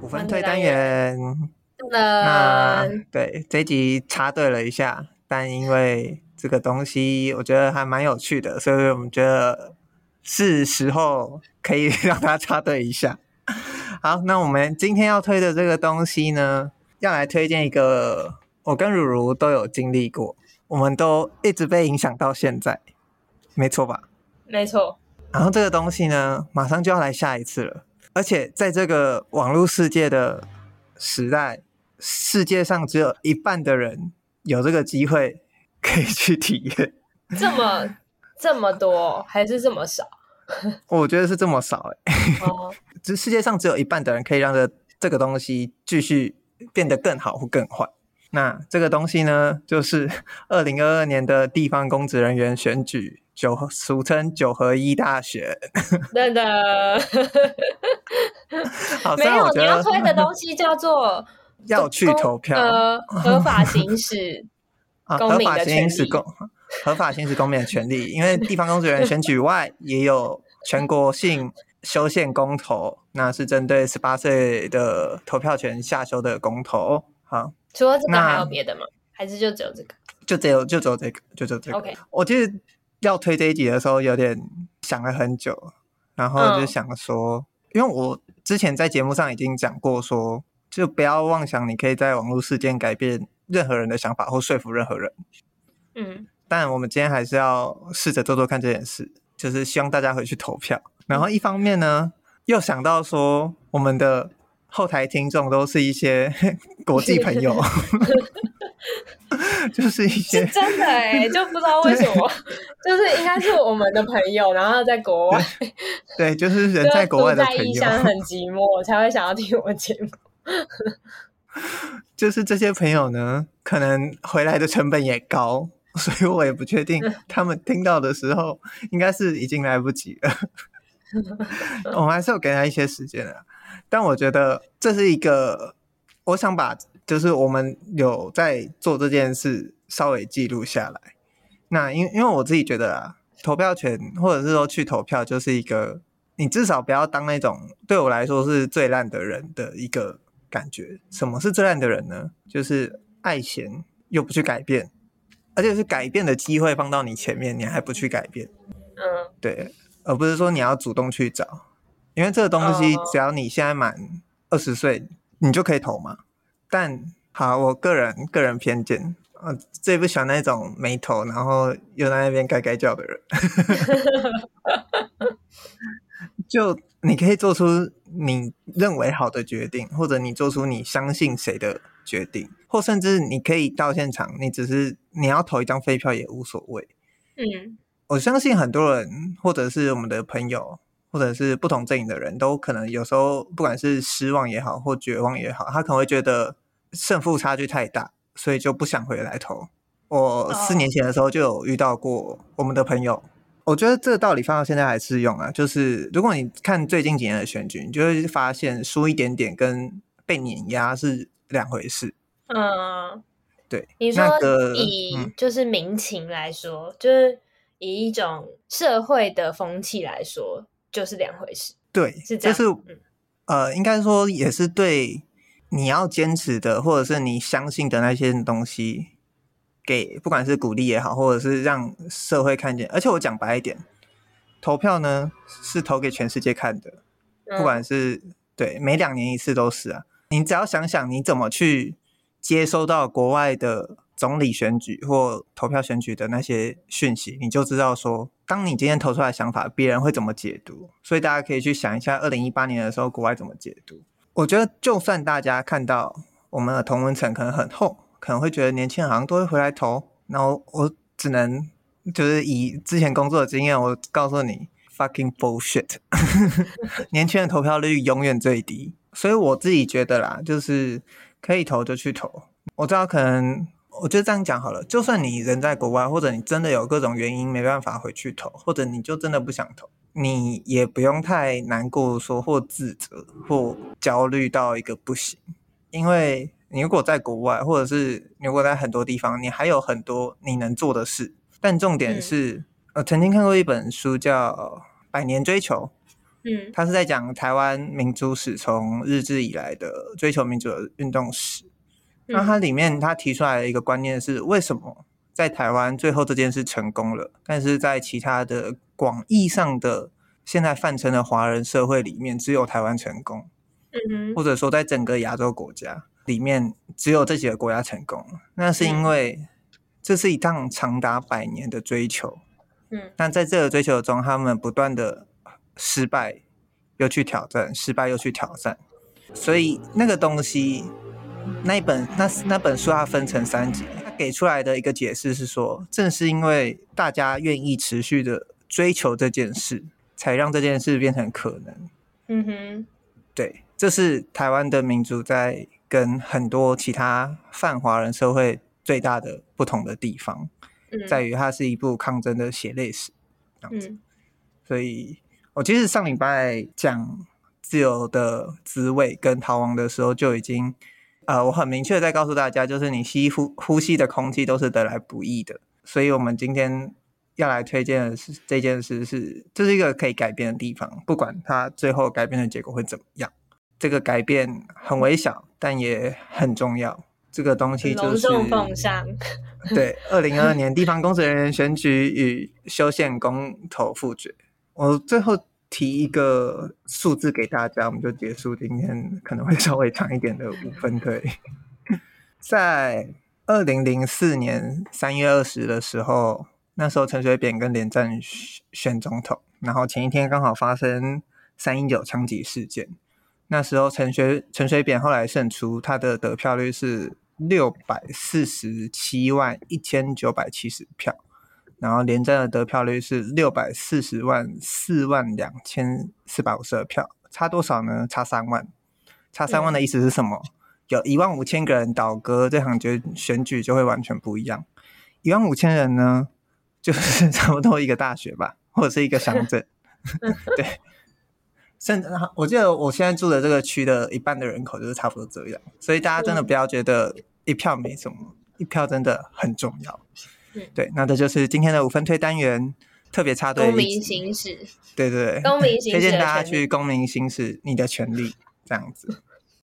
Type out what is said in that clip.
五分推单元，那对这一集插队了一下，但因为这个东西我觉得还蛮有趣的，所以我们觉得是时候可以 让它插队一下。好，那我们今天要推的这个东西呢，要来推荐一个我跟如如都有经历过，我们都一直被影响到现在，没错吧？没错。然后这个东西呢，马上就要来下一次了。而且在这个网络世界的时代，世界上只有一半的人有这个机会可以去体验。这么这么多，还是这么少？我觉得是这么少哎、欸。哦，这世界上只有一半的人可以让这这个东西继续变得更好或更坏。那这个东西呢，就是 二零二二年的地方公职人员选举，九俗称九合一大选。真的，好，没有你要推的东西叫做 要去投票，呃，合法行使公合法行使，公合法行使公民的权利。因为地方公职人员选举外，也有全国性修宪公投，那是针对十八岁的投票权下修的公投。好。除了这个还有别的吗？还是就只有这个？就只有就只有这个，就只有这个。OK，我其实要推这一集的时候，有点想了很久，然后就想说，嗯、因为我之前在节目上已经讲过说，说就不要妄想你可以在网络事件改变任何人的想法或说服任何人。嗯，但我们今天还是要试着做做看这件事，就是希望大家回去投票。然后一方面呢，又想到说我们的。后台听众都是一些 国际朋友，就是一些真的哎、欸，就不知道为什么，就是应该是我们的朋友，然后在国外，对，就是人在国外的朋友，异乡很寂寞，才会想要听我节目。就是这些朋友呢，可能回来的成本也高，所以我也不确定他们听到的时候，应该是已经来不及了。我们还是有给他一些时间的。但我觉得这是一个，我想把就是我们有在做这件事稍微记录下来。那因因为我自己觉得啊，投票权或者是说去投票，就是一个你至少不要当那种对我来说是最烂的人的一个感觉。什么是最烂的人呢？就是爱嫌又不去改变，而且是改变的机会放到你前面，你还不去改变。嗯，对，而不是说你要主动去找。因为这个东西，只要你现在满二十岁，你就可以投嘛。但好，我个人个人偏见，呃，最不喜欢那种没投，然后又在那边该该叫的人。就你可以做出你认为好的决定，或者你做出你相信谁的决定，或甚至你可以到现场，你只是你要投一张废票也无所谓。嗯，我相信很多人，或者是我们的朋友。或者是不同阵营的人都可能有时候，不管是失望也好，或绝望也好，他可能会觉得胜负差距太大，所以就不想回来投。我四年前的时候就有遇到过我们的朋友，我觉得这个道理放到现在还适用啊。就是如果你看最近几年的选举，你就会发现输一点点跟被碾压是两回事。嗯，对。你说以就是民情来说，嗯、就是以一种社会的风气来说。就是两回事，对，是这样。就是呃，应该说也是对你要坚持的，或者是你相信的那些东西，给不管是鼓励也好，或者是让社会看见。而且我讲白一点，投票呢是投给全世界看的，不管是、嗯、对每两年一次都是啊。你只要想想你怎么去接收到国外的。总理选举或投票选举的那些讯息，你就知道说，当你今天投出来想法，别人会怎么解读。所以大家可以去想一下，二零一八年的时候，国外怎么解读。我觉得，就算大家看到我们的同温层可能很厚，可能会觉得年轻人好像都会回来投。然后我只能就是以之前工作的经验，我告诉你，fucking bullshit，年轻人投票率永远最低。所以我自己觉得啦，就是可以投就去投。我知道可能。我就这样讲好了，就算你人在国外，或者你真的有各种原因没办法回去投，或者你就真的不想投，你也不用太难过，说或自责或焦虑到一个不行。因为你如果在国外，或者是你如果在很多地方，你还有很多你能做的事。但重点是，我曾经看过一本书叫《百年追求》，嗯，他是在讲台湾民主史从日治以来的追求民主的运动史。那它里面它提出来的一个观念是，为什么在台湾最后这件事成功了，但是在其他的广义上的现在泛称的华人社会里面，只有台湾成功？嗯哼，或者说在整个亚洲国家里面，只有这几个国家成功，那是因为这是一趟长达百年的追求。嗯，那在这个追求中，他们不断的失败，又去挑战，失败又去挑战，所以那个东西，那一本那那本书它分成三集，它给出来的一个解释是说，正是因为大家愿意持续的追求这件事，才让这件事变成可能。嗯哼，对，这是台湾的民族在跟很多其他泛华人社会最大的不同的地方。在于它是一部抗争的血泪史，这样子。嗯、所以我其实上礼拜讲自由的滋味跟逃亡的时候，就已经呃，我很明确的在告诉大家，就是你吸呼呼吸的空气都是得来不易的。所以我们今天要来推荐的是这件事是，是这是一个可以改变的地方，不管它最后改变的结果会怎么样，这个改变很微小，但也很重要。这个东西就是隆重奉上。对，二零二二年地方公职人员选举与修宪公投复决，我最后提一个数字给大家，我们就结束今天可能会稍微长一点的五分推。在二零零四年三月二十的时候，那时候陈水扁跟连战选总统，然后前一天刚好发生三一九枪击事件，那时候陈水陈水扁后来胜出，他的得票率是。六百四十七万一千九百七十票，然后连战的得票率是六百四十万四万两千四百五十二票，差多少呢？差三万，差三万的意思是什么？有一万五千个人倒戈，这场决选举就会完全不一样。一万五千人呢，就是差不多一个大学吧，或者是一个乡镇，对。甚至我记得我现在住的这个区的一半的人口就是差不多这样，所以大家真的不要觉得一票没什么，一票真的很重要。对，那这就是今天的五分推单元，特别插队。公民行使。对对对，公民行使。推荐大家去公民行使你的权利，这样子。